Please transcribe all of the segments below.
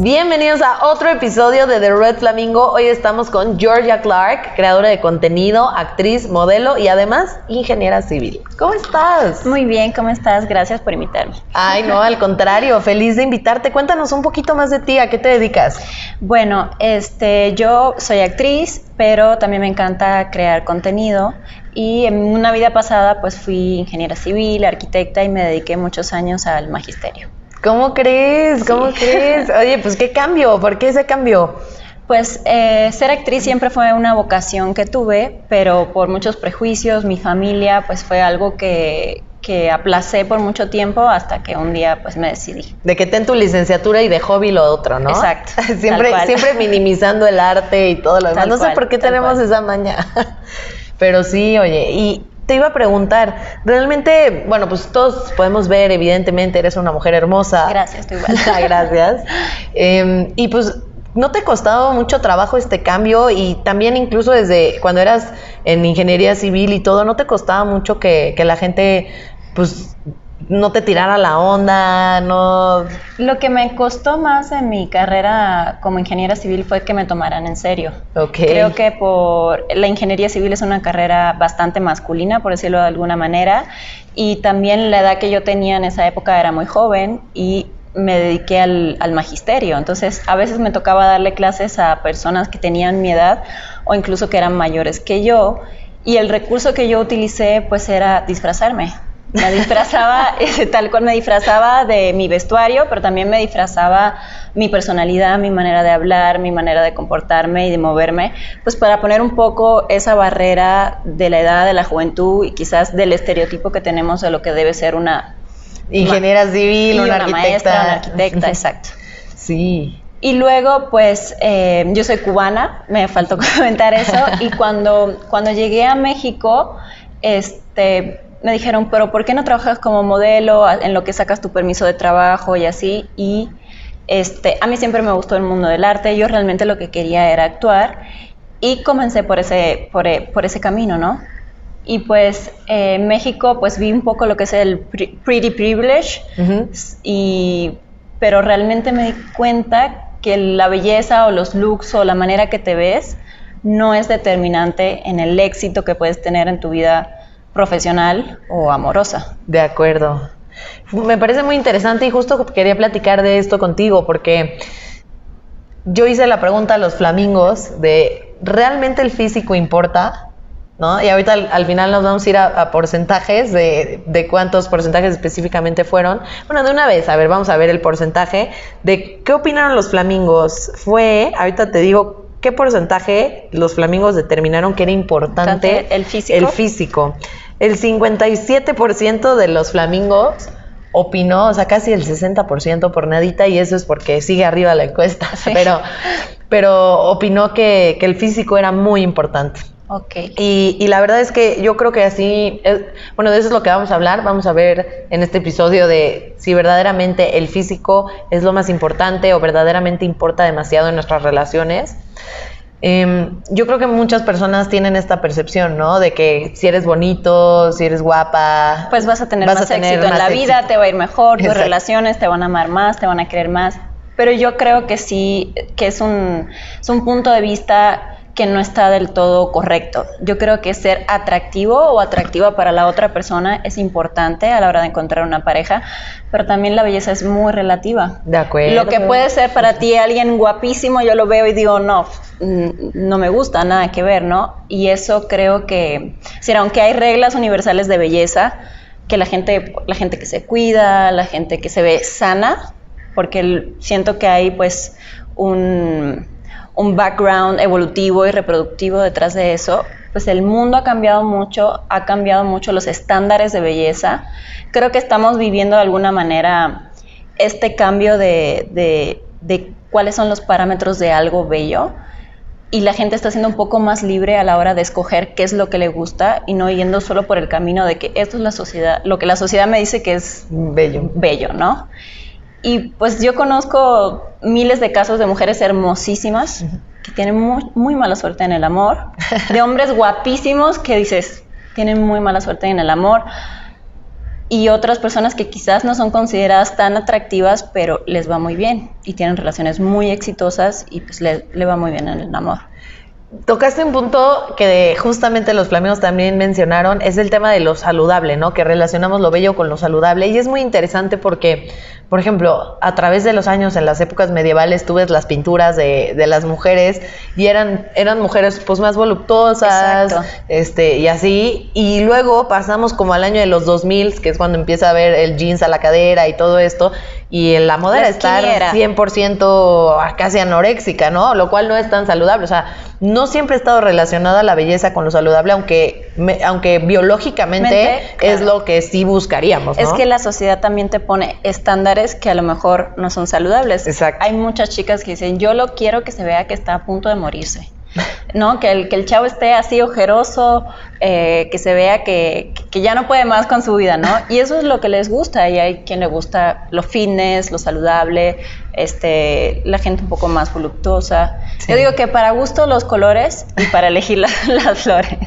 Bienvenidos a otro episodio de The Red Flamingo. Hoy estamos con Georgia Clark, creadora de contenido, actriz, modelo y además ingeniera civil. ¿Cómo estás? Muy bien, ¿cómo estás? Gracias por invitarme. Ay, no, al contrario, feliz de invitarte. Cuéntanos un poquito más de ti, ¿a qué te dedicas? Bueno, este, yo soy actriz, pero también me encanta crear contenido y en una vida pasada pues fui ingeniera civil, arquitecta y me dediqué muchos años al magisterio. ¿Cómo crees? ¿Cómo crees? Oye, pues qué cambio, ¿por qué ese cambio? Pues eh, ser actriz siempre fue una vocación que tuve, pero por muchos prejuicios, mi familia, pues fue algo que, que aplacé por mucho tiempo hasta que un día pues me decidí. De que ten tu licenciatura y de hobby lo otro, ¿no? Exacto. siempre, siempre minimizando el arte y todo lo demás. no sé por qué tenemos esa maña. Pero sí, oye, y te iba a preguntar, realmente, bueno, pues todos podemos ver, evidentemente, eres una mujer hermosa. Gracias, estoy igual. Gracias. Eh, y pues, ¿no te ha costado mucho trabajo este cambio? Y también incluso desde cuando eras en ingeniería civil y todo, ¿no te costaba mucho que, que la gente, pues, no te tirara la onda, no... Lo que me costó más en mi carrera como ingeniera civil fue que me tomaran en serio. Okay. Creo que por la ingeniería civil es una carrera bastante masculina, por decirlo de alguna manera, y también la edad que yo tenía en esa época era muy joven y me dediqué al, al, magisterio. Entonces, a veces me tocaba darle clases a personas que tenían mi edad o incluso que eran mayores que yo. Y el recurso que yo utilicé, pues, era disfrazarme. Me disfrazaba, tal cual me disfrazaba de mi vestuario, pero también me disfrazaba mi personalidad, mi manera de hablar, mi manera de comportarme y de moverme, pues para poner un poco esa barrera de la edad, de la juventud y quizás del estereotipo que tenemos de lo que debe ser una ingeniera civil, una, una maestra, una arquitecta, exacto. Sí. Y luego, pues, eh, yo soy cubana, me faltó comentar eso, y cuando, cuando llegué a México, este me dijeron, pero ¿por qué no trabajas como modelo en lo que sacas tu permiso de trabajo y así? Y este, a mí siempre me gustó el mundo del arte, yo realmente lo que quería era actuar y comencé por ese, por, por ese camino, ¿no? Y pues eh, en México pues vi un poco lo que es el pretty privilege, uh -huh. y, pero realmente me di cuenta que la belleza o los looks o la manera que te ves no es determinante en el éxito que puedes tener en tu vida profesional o amorosa. De acuerdo. Me parece muy interesante y justo quería platicar de esto contigo porque yo hice la pregunta a los flamingos de ¿realmente el físico importa? ¿No? Y ahorita al, al final nos vamos a ir a, a porcentajes de, de, cuántos porcentajes específicamente fueron. Bueno, de una vez, a ver, vamos a ver el porcentaje de qué opinaron los flamingos. Fue, ahorita te digo qué porcentaje los flamingos determinaron que era importante el físico. El físico. El 57% de los flamingos opinó, o sea, casi el 60% por nadita, y eso es porque sigue arriba la encuesta, sí. pero, pero opinó que, que, el físico era muy importante. Okay. Y, y, la verdad es que yo creo que así, es, bueno, de eso es lo que vamos a hablar, vamos a ver en este episodio de si verdaderamente el físico es lo más importante o verdaderamente importa demasiado en nuestras relaciones. Eh, yo creo que muchas personas tienen esta percepción, ¿no? De que si eres bonito, si eres guapa, pues vas a tener vas más a tener éxito más en la éxito. vida, te va a ir mejor, tus relaciones te van a amar más, te van a querer más. Pero yo creo que sí, que es un, es un punto de vista que no está del todo correcto. Yo creo que ser atractivo o atractiva para la otra persona es importante a la hora de encontrar una pareja, pero también la belleza es muy relativa. De acuerdo. Lo que puede ser para ti alguien guapísimo, yo lo veo y digo, no, no me gusta, nada que ver, ¿no? Y eso creo que, si aunque hay reglas universales de belleza, que la gente, la gente que se cuida, la gente que se ve sana, porque siento que hay pues un un background evolutivo y reproductivo detrás de eso, pues el mundo ha cambiado mucho, ha cambiado mucho los estándares de belleza. Creo que estamos viviendo de alguna manera este cambio de, de, de cuáles son los parámetros de algo bello y la gente está siendo un poco más libre a la hora de escoger qué es lo que le gusta y no yendo solo por el camino de que esto es la sociedad, lo que la sociedad me dice que es bello, bello ¿no? Y pues yo conozco miles de casos de mujeres hermosísimas uh -huh. que tienen muy, muy, mala suerte en el amor, de hombres guapísimos que dices, tienen muy mala suerte en el amor. y otras personas que quizás no son consideradas tan atractivas, pero les va muy bien y tienen relaciones muy exitosas y pues le, le va muy bien en el amor. Tocaste un punto que justamente los flamingos también mencionaron, es el tema de lo saludable, ¿no? Que relacionamos lo bello con lo saludable y es muy interesante porque por ejemplo, a través de los años, en las épocas medievales, tú ves las pinturas de, de las mujeres y eran, eran mujeres pues más voluptuosas, este, y así. Y luego pasamos como al año de los 2000, que es cuando empieza a ver el jeans a la cadera y todo esto, y la moda era estar 100% casi anoréxica, ¿no? Lo cual no es tan saludable. O sea, no siempre ha estado relacionada la belleza con lo saludable, aunque, aunque biológicamente es lo que sí buscaríamos. ¿no? Es que la sociedad también te pone estándares que a lo mejor no son saludables. Exacto. Hay muchas chicas que dicen, yo lo quiero que se vea que está a punto de morirse. ¿No? Que el, que el chavo esté así ojeroso, eh, que se vea que, que, ya no puede más con su vida, ¿no? Y eso es lo que les gusta, y hay quien le gusta lo fitness, lo saludable, este, la gente un poco más voluptuosa. Yo digo que para gusto los colores y para elegir las flores.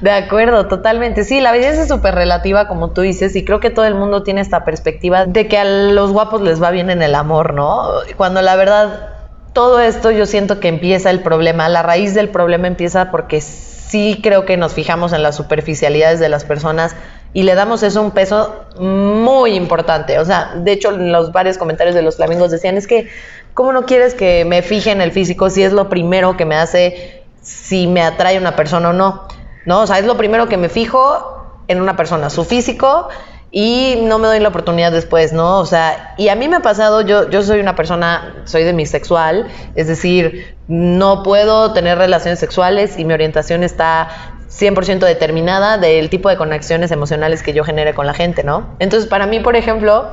De acuerdo, totalmente. Sí, la belleza es súper relativa, como tú dices, y creo que todo el mundo tiene esta perspectiva de que a los guapos les va bien en el amor, ¿no? Cuando la verdad todo esto yo siento que empieza el problema, la raíz del problema empieza porque sí creo que nos fijamos en las superficialidades de las personas y le damos eso un peso muy importante. O sea, de hecho, en los varios comentarios de los flamingos decían, es que, ¿cómo no quieres que me fije en el físico si es lo primero que me hace si me atrae una persona o no? ¿No? O sea, es lo primero que me fijo en una persona, su físico y no me doy la oportunidad después, ¿no? O sea, y a mí me ha pasado, yo, yo soy una persona, soy demisexual, es decir, no puedo tener relaciones sexuales y mi orientación está 100% determinada del tipo de conexiones emocionales que yo genere con la gente, ¿no? Entonces, para mí, por ejemplo,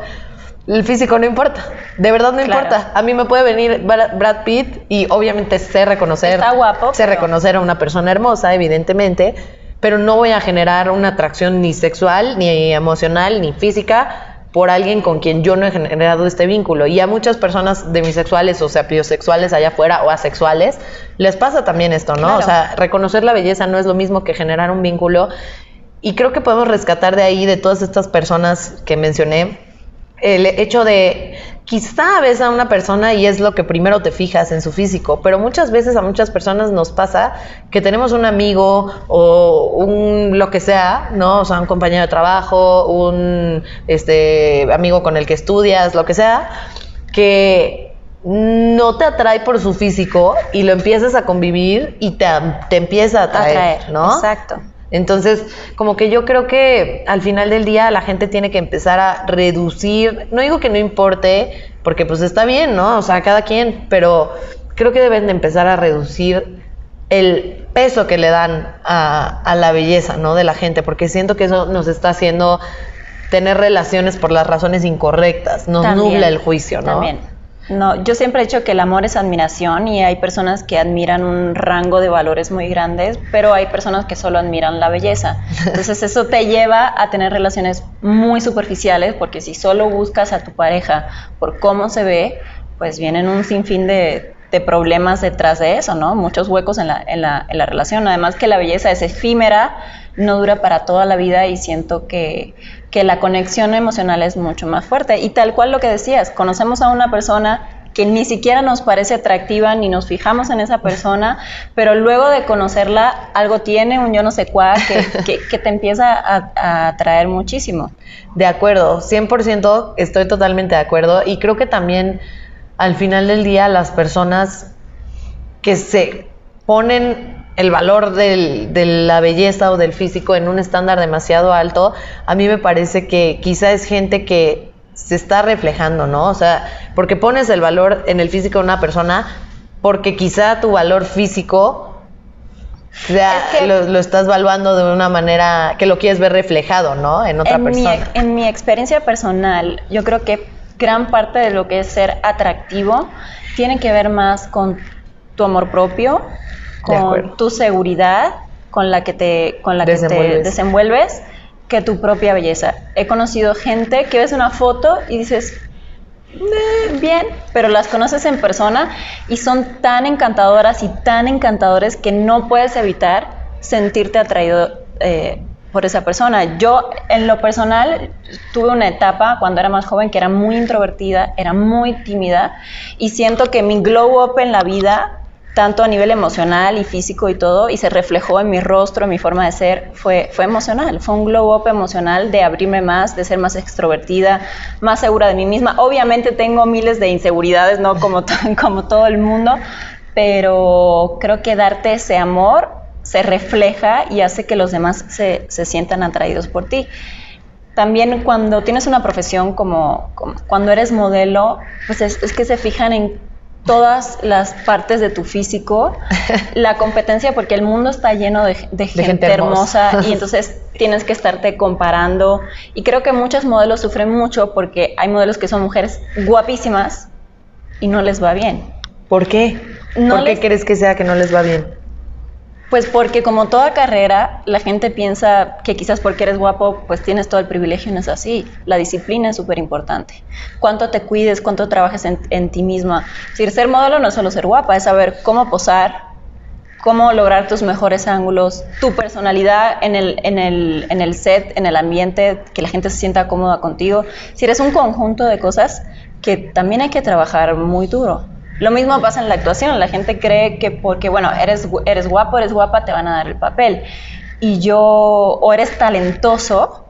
el físico no importa, de verdad no importa. A mí me puede venir Brad Pitt y obviamente sé reconocer, Está guapo, sé reconocer a una persona hermosa, evidentemente, pero no voy a generar una atracción ni sexual, ni emocional, ni física por alguien con quien yo no he generado este vínculo. Y a muchas personas demisexuales, o sea, biosexuales allá afuera o asexuales, les pasa también esto, ¿no? O sea, reconocer la belleza no es lo mismo que generar un vínculo. Y creo que podemos rescatar de ahí, de todas estas personas que mencioné, el hecho de quizá ves a una persona y es lo que primero te fijas en su físico, pero muchas veces a muchas personas nos pasa que tenemos un amigo o un lo que sea, ¿no? O sea, un compañero de trabajo, un este amigo con el que estudias, lo que sea, que no te atrae por su físico y lo empiezas a convivir y te, te empieza a atraer, atraer, ¿no? Exacto. Entonces, como que yo creo que al final del día la gente tiene que empezar a reducir, no digo que no importe, porque pues está bien, ¿no? O sea, cada quien, pero creo que deben de empezar a reducir el peso que le dan a, la belleza, ¿no? De la gente, porque siento que eso nos está haciendo tener relaciones por las razones incorrectas, nos nubla el juicio, ¿no? También. No, yo siempre he dicho que el amor es admiración y hay personas que admiran un rango de valores muy grandes, pero hay personas que solo admiran la belleza. Entonces eso te lleva a tener relaciones muy superficiales porque si solo buscas a tu pareja por cómo se ve, pues vienen un sinfín de, problemas detrás de eso, ¿no? Muchos huecos en la, en, la, en la relación. Además que la belleza es efímera, no dura para toda la vida y siento que que la conexión emocional es mucho más fuerte. Y tal cual lo que decías, conocemos a una persona que ni siquiera nos parece atractiva ni nos fijamos en esa persona, pero luego de conocerla algo tiene, un yo no sé cuál, que, que, te empieza a, atraer muchísimo. De acuerdo, 100% estoy totalmente de acuerdo y creo que también al final del día las personas que se ponen el valor de la belleza o del físico en un estándar demasiado alto, a mí me parece que quizá es gente que se está reflejando, ¿no? O sea, porque pones el valor en el físico de una persona porque quizá tu valor físico lo, estás valuando de una manera que lo quieres ver reflejado, ¿no? En otra persona. en mi experiencia personal, yo creo que gran parte de lo que es ser atractivo tiene que ver más con tu amor propio, con tu seguridad con la que te, con la que te desenvuelves que tu propia belleza. He conocido gente que ves una foto y dices, bien, pero las conoces en persona y son tan encantadoras y tan encantadores que no puedes evitar sentirte atraído eh, por esa persona. Yo, en lo personal, tuve una etapa cuando era más joven que era muy introvertida, era muy tímida y siento que mi glow up en la vida, tanto a nivel emocional y físico y todo, y se reflejó en mi rostro, en mi forma de ser, fue, fue emocional. Fue un glow up emocional de abrirme más, de ser más extrovertida, más segura de mí misma. Obviamente tengo miles de inseguridades, ¿no? Como, como todo el mundo, pero creo que darte ese amor se refleja y hace que los demás se, se sientan atraídos por ti. También cuando tienes una profesión como, cuando eres modelo, pues es, que se fijan en todas las partes de tu físico, la competencia, porque el mundo está lleno de, gente, hermosa. y entonces tienes que estarte comparando. Y creo que muchos modelos sufren mucho porque hay modelos que son mujeres guapísimas y no les va bien. ¿Por qué? ¿Por qué crees que sea que no les va bien? Pues porque como toda carrera, la gente piensa que quizás porque eres guapo, pues tienes todo el privilegio, no es así. La disciplina es súper importante. Cuánto te cuides, cuánto trabajes en, ti misma. Si ser modelo no es solo ser guapa, es saber cómo posar, cómo lograr tus mejores ángulos, tu personalidad en el, en el, en el set, en el ambiente, que la gente se sienta cómoda contigo. Si eres un conjunto de cosas que también hay que trabajar muy duro. Lo mismo pasa en la actuación. La gente cree que porque, bueno, eres, eres guapo, eres guapa, te van a dar el papel. Y yo, o eres talentoso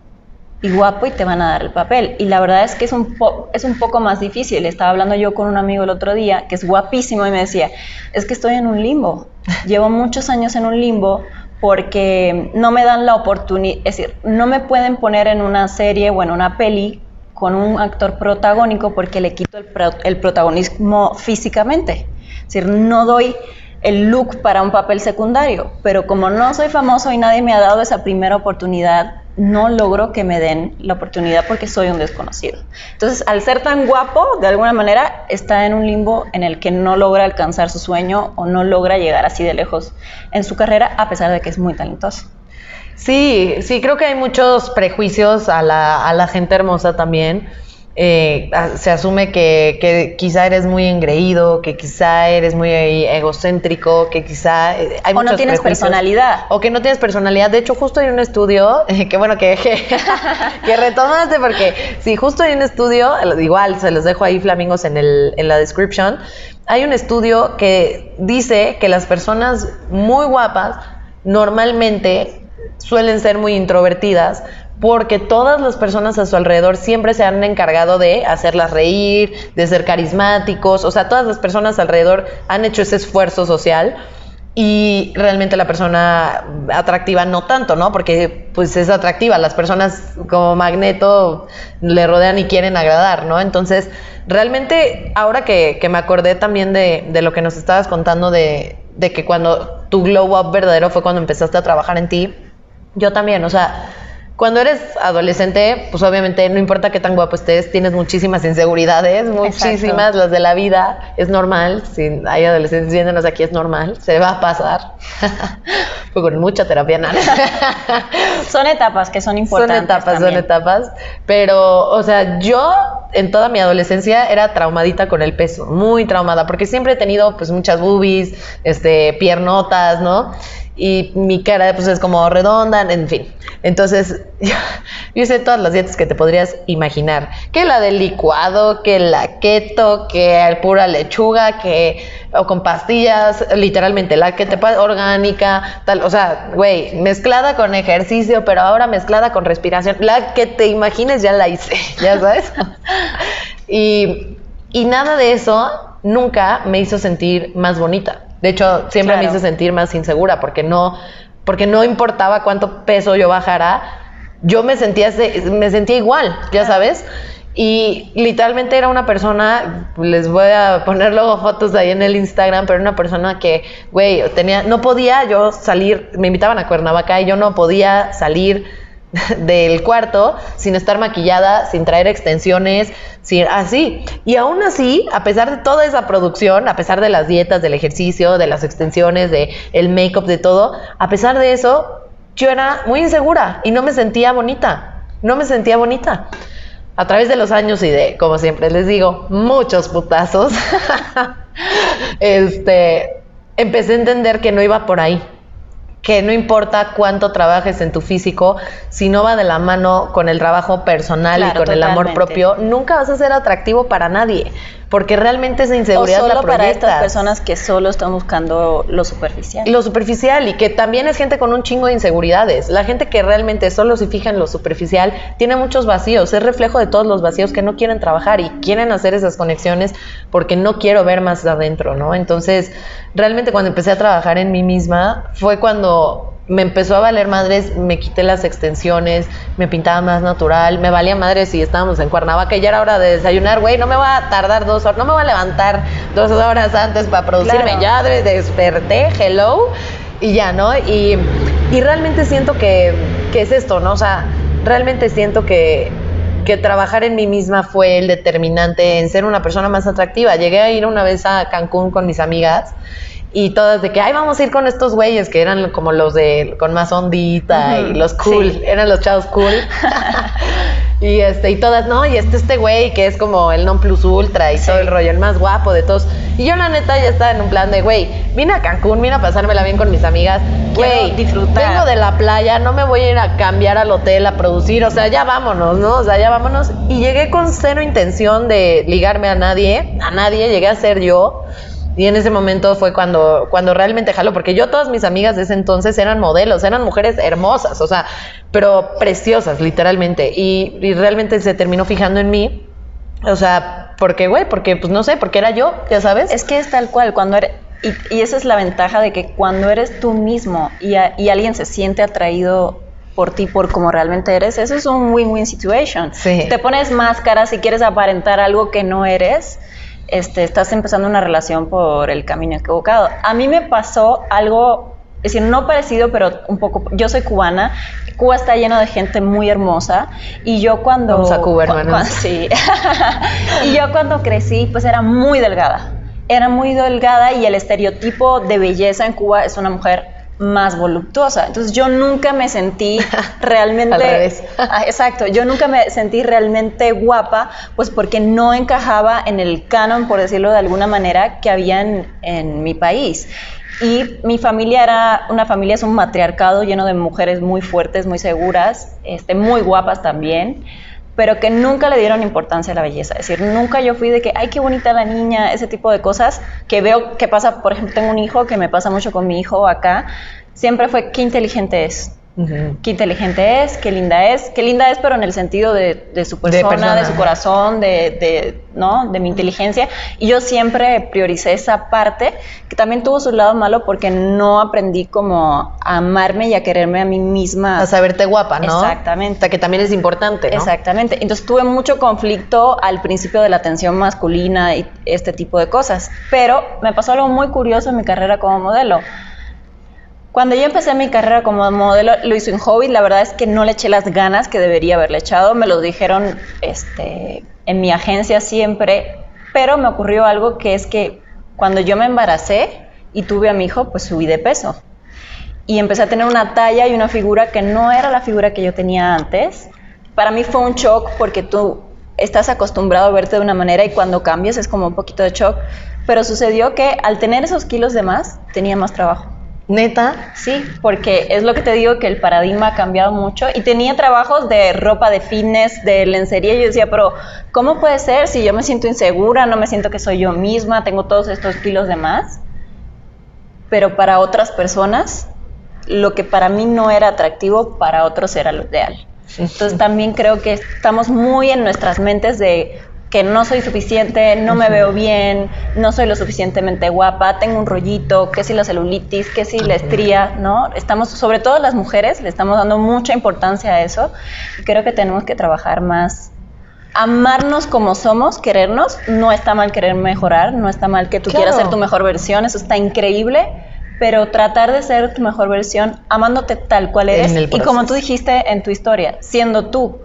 y guapo y te van a dar el papel. Y la verdad es que es un, es un poco más difícil. Estaba hablando yo con un amigo el otro día que es guapísimo y me decía, es que estoy en un limbo. Llevo muchos años en un limbo porque no me dan la oportunidad, es decir, no me pueden poner en una serie o en una peli con un actor protagónico porque le quito el, protagonismo físicamente. Es decir, no doy el look para un papel secundario, pero como no soy famoso y nadie me ha dado esa primera oportunidad, no logro que me den la oportunidad porque soy un desconocido. Entonces, al ser tan guapo, de alguna manera está en un limbo en el que no logra alcanzar su sueño o no logra llegar así de lejos en su carrera, a pesar de que es muy talentoso. Sí, sí, creo que hay muchos prejuicios a la, a la gente hermosa también. Eh, se asume que, que, quizá eres muy engreído, que quizá eres muy egocéntrico, que quizá eh, hay o no tienes personalidad. O que no tienes personalidad. De hecho, justo hay un estudio, que bueno, que, que, retomaste, porque sí, justo hay un estudio, igual se los dejo ahí flamingos en, el, en la description, hay un estudio que dice que las personas muy guapas normalmente suelen ser muy introvertidas porque todas las personas a su alrededor siempre se han encargado de hacerlas reír, de ser carismáticos, o sea, todas las personas alrededor han hecho ese esfuerzo social y realmente la persona atractiva no tanto, ¿no? Porque pues es atractiva, las personas como magneto le rodean y quieren agradar, ¿no? Entonces, realmente ahora que, me acordé también de, de, lo que nos estabas contando de, de que cuando tu glow up verdadero fue cuando empezaste a trabajar en ti, yo también, o sea, cuando eres adolescente, pues obviamente no importa qué tan guapo estés, tienes muchísimas inseguridades, muchísimas, las de la vida, es normal, si hay adolescentes viéndonos aquí es normal, se va a pasar, pues con mucha terapia nada. son etapas que son importantes. Son etapas, son etapas, pero, o sea, yo en toda mi adolescencia era traumadita con el peso, muy traumada, porque siempre he tenido pues muchas boobies, este, piernotas, ¿no? Y mi cara pues es como redonda, en fin. Entonces, yo, hice todas las dietas que te podrías imaginar. Que la del licuado, que la keto, que pura lechuga, que o con pastillas, literalmente la que te orgánica, tal, o sea, güey, mezclada con ejercicio, pero ahora mezclada con respiración. La que te imagines ya la hice, ya sabes. y, y nada de eso nunca me hizo sentir más bonita. De hecho, siempre me hizo sentir más insegura porque no, porque no importaba cuánto peso yo bajara, yo me sentía, me sentía igual, ya sabes. Y literalmente era una persona, les voy a poner luego fotos ahí en el Instagram, pero una persona que, güey, tenía, no podía yo salir, me invitaban a Cuernavaca y yo no podía salir del cuarto sin estar maquillada, sin traer extensiones, sin así. Y aún así, a pesar de toda esa producción, a pesar de las dietas, del ejercicio, de las extensiones, de el make-up, de todo, a pesar de eso, yo era muy insegura y no me sentía bonita. No me sentía bonita. A través de los años y de, como siempre les digo, muchos putazos, este, empecé a entender que no iba por ahí que no importa cuánto trabajes en tu físico, si no va de la mano con el trabajo personal y con el amor propio, nunca vas a ser atractivo para nadie, porque realmente esa O inseguridad la solo para estas personas que solo están buscando lo superficial. Lo superficial y que también es gente con un chingo de inseguridades. La gente que realmente solo se fija en lo superficial tiene muchos vacíos, es reflejo de todos los vacíos que no quieren trabajar y quieren hacer esas conexiones porque no quiero ver más adentro, ¿no? Entonces, realmente cuando empecé a trabajar en mí misma fue cuando me empezó a valer madres, me quité las extensiones, me pintaba más natural, me valía madres si estábamos en Cuernavaca y ya era hora de desayunar, güey, no me va a tardar dos horas, no me va a levantar dos horas antes para producirme, Claro. ya de- desperté, hello, y ya, ¿no? Y, y realmente siento que, que es esto, ¿no? O sea, realmente siento que, que trabajar en mí misma fue el determinante en ser una persona más atractiva. Llegué a ir una vez a Cancún con mis amigas y todas de que, ay, vamos a ir con estos güeyes que eran como los de, con más ondita y Ujú, los cool, sí. eran los chavos cool. y este, y todas, no, y este, este güey que es como el non plus ultra y Sí. todo el rollo, el más guapo de todos. Y yo la neta ya estaba en un plan de, güey, vine a Cancún, vine a pasármela bien con mis amigas, güey, disfrutar. vengo de la playa, no me voy a ir a cambiar al hotel a producir, o sea, ya vámonos, ¿no? O sea, ya vámonos. Y llegué con cero intención de ligarme a nadie, a nadie, llegué a ser yo. Y en ese momento fue cuando, cuando realmente jaló, porque yo todas mis amigas de ese entonces eran modelos, eran mujeres hermosas, o sea, pero preciosas, literalmente. Y, y realmente se terminó fijando en mí. O sea, porque, güey, porque, pues no sé, porque era yo, ya sabes. Es que es tal cual, cuando eres, y, y esa es la ventaja de que cuando eres tú mismo y, a- y alguien se siente atraído por ti, por como realmente eres, eso es un win-win situation. Sí. Si te pones máscara, si quieres aparentar algo que no eres, este, estás empezando una relación por el camino equivocado. A mí me pasó algo, es decir, no parecido, pero un poco, yo soy cubana, Cuba está lleno de gente muy hermosa y yo cuando... Vamos a Cuba, cu- hermanos. sí. y yo cuando crecí, pues era muy delgada. Era muy delgada y el estereotipo de belleza en Cuba es una mujer más voluptuosa. Entonces yo nunca me sentí realmente... Al revés. Ah, Exacto, yo nunca me sentí realmente guapa, pues porque no encajaba en el canon, por decirlo de alguna manera, que había en, en mi país. Y mi familia era una familia, es un matriarcado lleno de mujeres muy fuertes, muy seguras, este, muy guapas también, pero que nunca le dieron importancia a la belleza. Es decir, nunca yo fui de que, ay, qué bonita la niña, ese tipo de cosas que veo que pasa, por ejemplo, tengo un hijo que me pasa mucho con mi hijo acá, siempre fue, qué inteligente es. Qué inteligente es, qué linda es, qué linda es, pero en el sentido de, de su persona, de, persona. su corazón, de, de, ¿no? de mi inteligencia. Y yo siempre prioricé esa parte, que también tuvo su lado malo porque no aprendí como a amarme y a quererme a mí misma. A saberte guapa, ¿no? Exactamente. O sea, que también es importante, ¿no? Exactamente. Entonces tuve mucho conflicto al principio de la atención masculina y este tipo de cosas. Pero me pasó algo muy curioso en mi carrera como modelo. Cuando yo empecé mi carrera como modelo, lo hice en hobby. La verdad es que no le eché las ganas que debería haberle echado. Me lo dijeron este, en mi agencia siempre. Pero me ocurrió algo que es que cuando yo me embaracé y tuve a mi hijo, pues subí de peso. Y empecé a tener una talla y una figura que no era la figura que yo tenía antes. Para mí fue un shock porque tú estás acostumbrado a verte de una manera y cuando cambias es como un poquito de shock. Pero sucedió que al tener esos kilos de más, tenía más trabajo. Neta. Sí, porque es lo que te digo que el paradigma ha cambiado mucho y tenía trabajos de ropa de fitness, de lencería y yo decía, pero ¿cómo puede ser si yo me siento insegura, no me siento que soy yo misma, tengo todos estos kilos de más? Pero para otras personas, lo que para mí no era atractivo, para otros era lo ideal. Entonces también creo que estamos muy en nuestras mentes de que no soy suficiente, no me veo bien, no soy lo suficientemente guapa, tengo un rollito, que si la celulitis, que si la estría, ¿no? Estamos, sobre todo las mujeres, le estamos dando mucha importancia a eso y creo que tenemos que trabajar más. Amarnos como somos, querernos, no está mal querer mejorar, no está mal que tú Claro. quieras ser tu mejor versión, eso está increíble, pero tratar de ser tu mejor versión amándote tal cual eres y como tú dijiste en tu historia, siendo tú.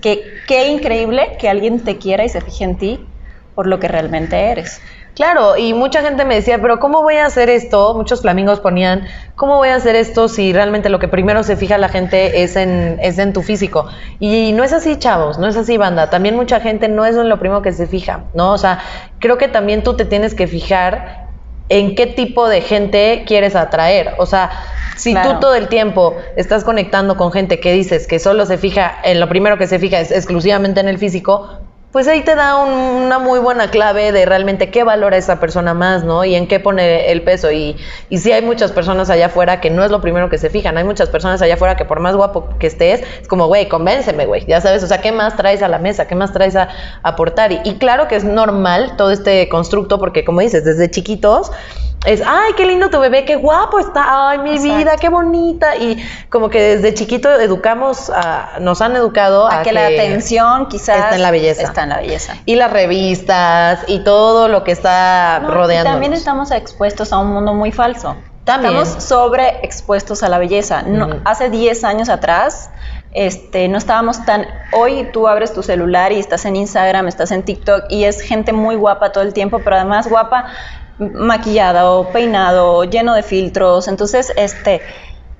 Que qué increíble que alguien te quiera y se fije en ti por lo que realmente eres. Claro, y mucha gente me decía, pero ¿cómo voy a hacer esto? Muchos flamingos ponían, ¿cómo voy a hacer esto si realmente lo que primero se fija la gente es en, es en tu físico? Y no es así, chavos, no es así, banda. También mucha gente no es en lo primero que se fija, ¿no? O sea, creo que también tú te tienes que fijar en qué tipo de gente quieres atraer. O sea, si Claro. tú todo el tiempo estás conectando con gente que dices que solo se fija en lo primero que se fija es exclusivamente en el físico, pues ahí te da un- una muy buena clave de realmente qué valora esa persona más, ¿no? Y en qué pone el peso. Y, y sí hay muchas personas allá afuera que no es lo primero que se fijan. Hay muchas personas allá afuera que por más guapo que estés, es como, güey, convénceme, güey. Ya sabes, o sea, ¿qué más traes a la mesa? ¿Qué más traes a aportar? Y, y claro que es normal todo este constructo porque, como dices, desde chiquitos es, ay, qué lindo tu bebé, qué guapo está, ay, mi Exacto. vida, qué bonita. Y como que desde chiquito educamos, a- nos han educado a, A que la atención quizás está en la belleza. Está en la belleza. Y las revistas y todo lo que está No, rodeando. también estamos expuestos a un mundo muy falso. También. Estamos sobreexpuestos a la belleza. No. Hace 10 años atrás, este, no estábamos tan... Hoy tú abres tu celular y estás en Instagram, estás en TikTok y es gente muy guapa todo el tiempo, pero además guapa maquillada o peinado, lleno de filtros. Entonces, este,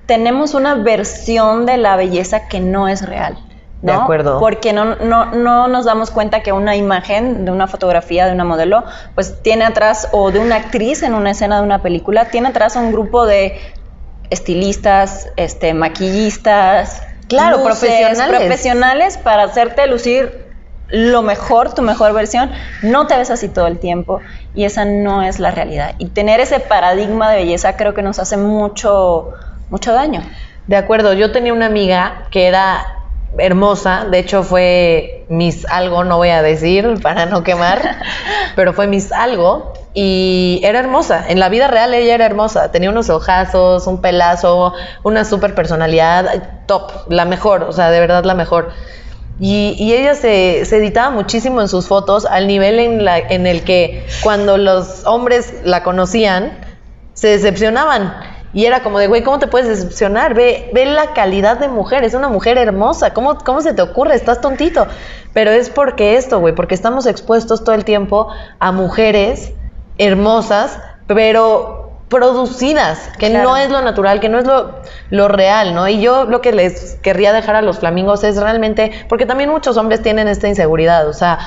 tenemos una versión de la belleza que no es real. De ¿no? acuerdo. Porque no, no, no nos damos cuenta que una imagen de una fotografía de una modelo, pues tiene atrás, o de una actriz en una escena de una película, tiene atrás un grupo de estilistas, este, maquillistas, Claro, profesionales. profesionales para hacerte lucir lo mejor, tu mejor versión. No te ves así todo el tiempo y esa no es la realidad. Y tener ese paradigma de belleza creo que nos hace mucho, mucho daño. De acuerdo, yo tenía una amiga que era hermosa, de hecho fue Miss Algo, no voy a decir para no quemar, pero fue Miss Algo y era hermosa, en la vida real ella era hermosa, tenía unos ojazos, un pelazo, una super personalidad, top, la mejor, o sea, de verdad la mejor. Y, ella se, editaba muchísimo en sus fotos al nivel en, en el que cuando los hombres la conocían, se decepcionaban. Y era como de, güey, ¿cómo te puedes decepcionar? Ve, ve la calidad de mujer, es una mujer hermosa. ¿Cómo, ¿Cómo se te ocurre? Estás tontito. Pero es porque esto, güey, porque estamos expuestos todo el tiempo a mujeres hermosas, pero producidas, que Claro. no es lo natural, que no es lo, lo real, ¿no? Y yo lo que les querría dejar a los flamingos es realmente, porque también muchos hombres tienen esta inseguridad, o sea,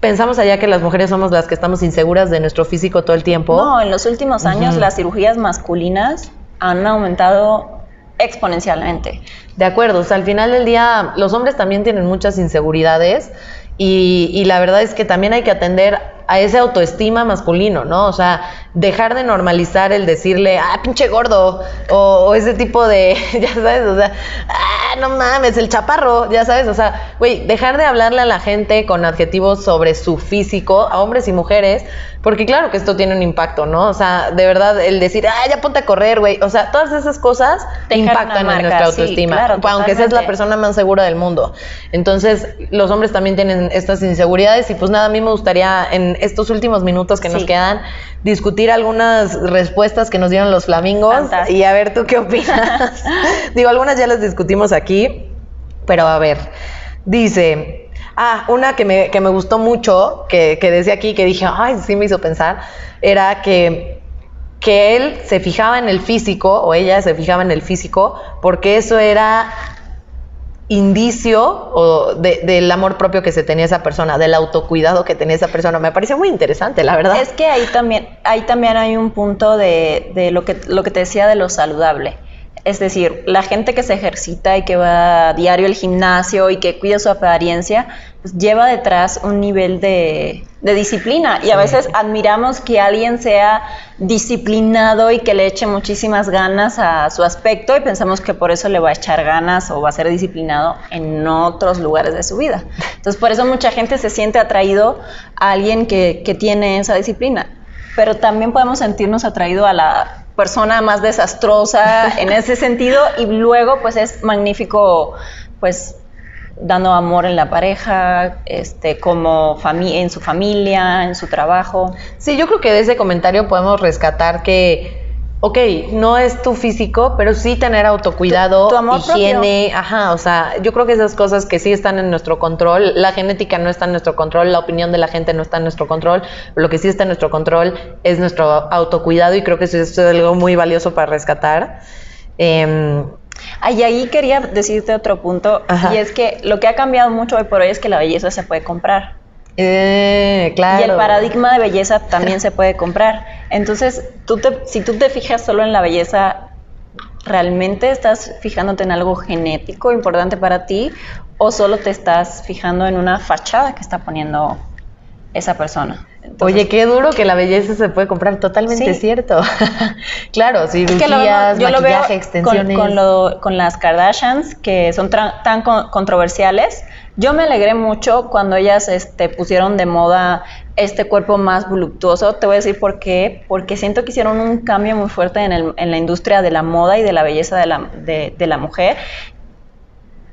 pensamos allá que las mujeres somos las que estamos inseguras de nuestro físico todo el tiempo. No, en los últimos años las cirugías masculinas han aumentado exponencialmente. De acuerdo, o sea, al final del día los hombres también tienen muchas inseguridades y, y la verdad es que también hay que atender a ese autoestima masculino, ¿no? O sea, dejar de normalizar el decirle, ah, pinche gordo, o, o ese tipo de, ya sabes, o sea, ah, no mames, el chaparro, ya sabes, o sea, güey, dejar de hablarle a la gente con adjetivos sobre su físico, a hombres y mujeres, porque claro que esto tiene un impacto, ¿no? O sea, de verdad, el decir, ah, ya ponte a correr, güey, o sea, todas esas cosas Dejar impactan en nuestra sí, autoestima, claro, aunque seas la persona más segura del mundo. Entonces, los hombres también tienen estas inseguridades y pues nada, a mí me gustaría en estos últimos minutos que nos quedan discutir algunas respuestas que nos dieron los flamingos Fantástico. y a ver tú qué opinas. Digo, algunas ya las discutimos aquí, pero a ver, dice... Ah, una que me, que me gustó mucho, que, que decía aquí, que dije, ay, sí me hizo pensar, era que que él se fijaba en el físico o ella se fijaba en el físico porque eso era indicio o de- del amor propio que se tenía esa persona, del autocuidado que tenía esa persona. Me pareció muy interesante, la verdad. Es que ahí también, ahí también hay un punto de, de lo, que, lo que te decía de lo saludable. Es decir, la gente que se ejercita y que va a diario al gimnasio y que cuida su apariencia, pues lleva detrás un nivel de, de disciplina. Y a veces admiramos que alguien sea disciplinado y que le eche muchísimas ganas a su aspecto y pensamos que por eso le va a echar ganas o va a ser disciplinado en otros lugares de su vida. Entonces, por eso mucha gente se siente atraído a alguien que, que tiene esa disciplina. Pero también podemos sentirnos atraídos a la persona más desastrosa en ese sentido y luego pues es magnífico pues dando amor en la pareja, este como en su familia, en su trabajo. Sí, yo creo que de ese comentario podemos rescatar que, ok, no es tu físico, pero sí tener autocuidado, Tu- tu amor higiene, ajá, o sea, yo creo que esas cosas que sí están en nuestro control, la genética no está en nuestro control, la opinión de la gente no está en nuestro control, lo que sí está en nuestro control es nuestro autocuidado y creo que eso es algo muy valioso para rescatar. Ah, y ahí quería decirte otro punto, Ajá. y es que lo que ha cambiado mucho hoy por hoy es que la belleza se puede comprar. Eh, claro. Y el paradigma de belleza también se puede comprar. Entonces, tú te, si tú te fijas solo en la belleza, ¿realmente estás fijándote en algo genético importante para ti o solo te estás fijando en una fachada que está poniendo esa persona? Entonces, Oye, qué duro que la belleza se puede comprar, totalmente Sí. cierto. claro, es que lo cirugías, vemos- yo lo veo maquillaje, extensiones. con, con, lo- con las Kardashians, que son tan con- controversiales. Yo me alegré mucho cuando ellas este, pusieron de moda este cuerpo más voluptuoso. Te voy a decir por qué. Porque siento que hicieron un cambio muy fuerte en, el- en la industria de la moda y de la belleza de la, de- de la mujer.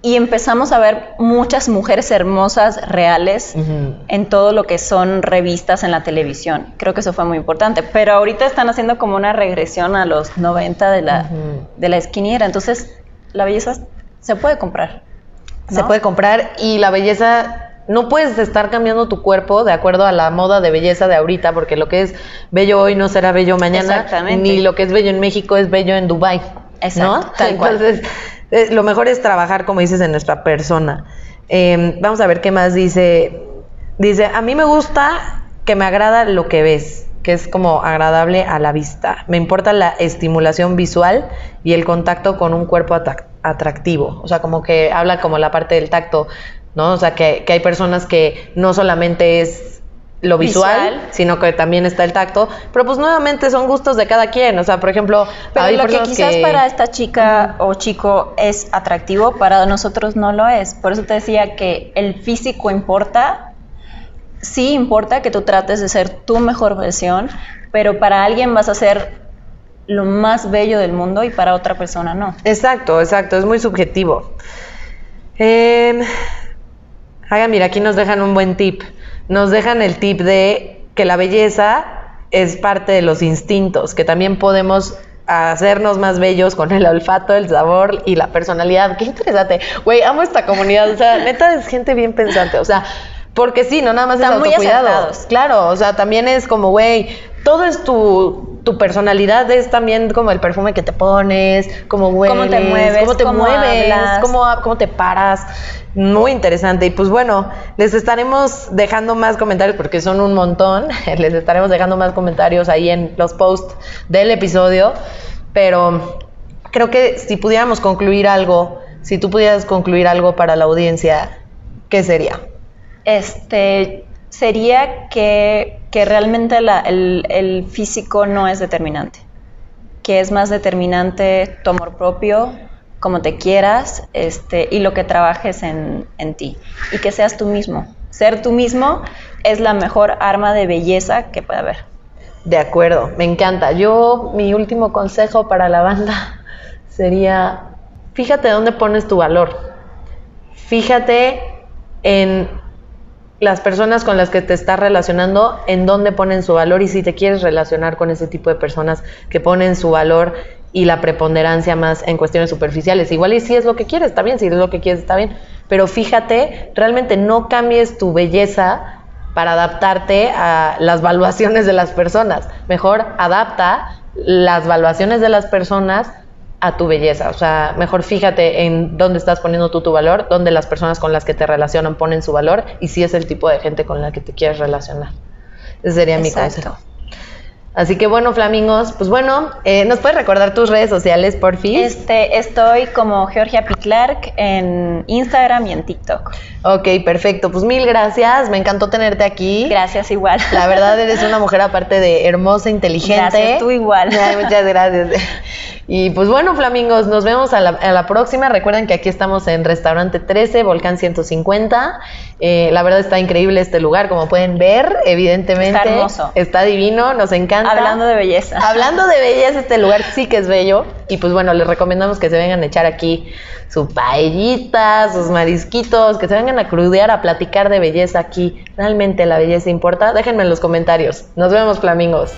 Y empezamos a ver muchas mujeres hermosas, reales, Ujú. en todo lo que son revistas en la televisión. Creo que eso fue muy importante. Pero ahorita están haciendo como una regresión a los 90 de la, Ujú. de la esquinera. Entonces, la belleza se puede comprar. Se ¿no? puede comprar y la belleza, no puedes estar cambiando tu cuerpo de acuerdo a la moda de belleza de ahorita, porque lo que es bello hoy no será bello mañana, Exactamente. ni lo que es bello en México es bello en Dubai, Exacto, ¿no? tal cual. Eh, lo mejor es trabajar, como dices, en nuestra persona. Eh, vamos a ver qué más dice. Dice, a mí me gusta que me agrada lo que ves, que es como agradable a la vista. Me importa la estimulación visual y el contacto con un cuerpo atrac- atractivo. O sea, como que habla como la parte del tacto, ¿no? O sea, que hay personas que no solamente es lo visual, Visual. sino que también está el tacto, pero pues nuevamente son gustos de cada quien, o sea, por ejemplo, Pero hay lo que quizás para esta chica o chico es atractivo, para nosotros no lo es. Por eso te decía que el físico importa. Sí importa que tú trates de ser tu mejor versión, pero para alguien vas a ser lo más bello del mundo y para otra persona no. Exacto, exacto, es muy subjetivo. Eh, haga, mira, aquí nos dejan un buen tip. Nos dejan el tip de que la belleza es parte de los instintos, que también podemos hacernos más bellos con el olfato, el sabor y la personalidad. Qué interesante. Güey, amo esta comunidad. O sea, neta es gente bien pensante. O sea, porque sí, no nada más Están es muy autocuidado. acertados. Claro, o sea, también es como, güey, todo es tu, tu personalidad, es también como el perfume que te pones, como hueles, Cómo te mueves, cómo te cómo mueves, cómo, cómo te paras. Muy interesante. Y pues bueno, les estaremos dejando más comentarios porque son un montón. Les estaremos dejando más comentarios ahí en los posts del episodio. Pero creo que si pudiéramos concluir algo, si tú pudieras concluir algo para la audiencia, ¿qué sería? Este sería que, que realmente el, el físico no es determinante, que es más determinante tu amor propio, como te quieras, este, y lo que trabajes en, en ti, y que seas tú mismo. Ser tú mismo es la mejor arma de belleza que puede haber. De acuerdo, me encanta. Yo, mi último consejo para la banda sería, fíjate dónde pones tu valor. Fíjate en las personas con las que te estás relacionando, en dónde ponen su valor y si te quieres relacionar con ese tipo de personas que ponen su valor y la preponderancia más en cuestiones superficiales. Igual y si es lo que quieres, está bien, si es lo que quieres, está bien. Pero fíjate, realmente no cambies tu belleza para adaptarte a las valuaciones de las personas. Mejor adapta las valuaciones de las personas a tu belleza. O sea, mejor fíjate en dónde estás poniendo tú tu valor, dónde las personas con las que te relacionan ponen su valor y si es el tipo de gente con la que te quieres relacionar. Ese sería mi consejo. Así que bueno, flamingos, pues bueno, eh, ¿nos puedes recordar tus redes sociales, por fin? Este, estoy como Georgia P. Clark en Instagram y en TikTok. Ok, perfecto. Pues mil gracias. Me encantó tenerte aquí. Gracias igual. La verdad eres una mujer aparte de hermosa, inteligente. Gracias, tú igual. Ay, muchas gracias. Y pues bueno, flamingos, nos vemos a la, a la próxima. Recuerden que aquí estamos en Restaurante 13, Volcán 150. Eh, la verdad está increíble este lugar, como pueden ver, evidentemente. Está hermoso. Está divino, nos encanta. Hablando de belleza. Hablando de belleza, este lugar sí que es bello. Y pues bueno, les recomendamos que se vengan a echar aquí su paellita, sus marisquitos, que se vengan a crudear, a platicar de belleza aquí. ¿Realmente la belleza importa? Déjenme en los comentarios. Nos vemos, flamingos.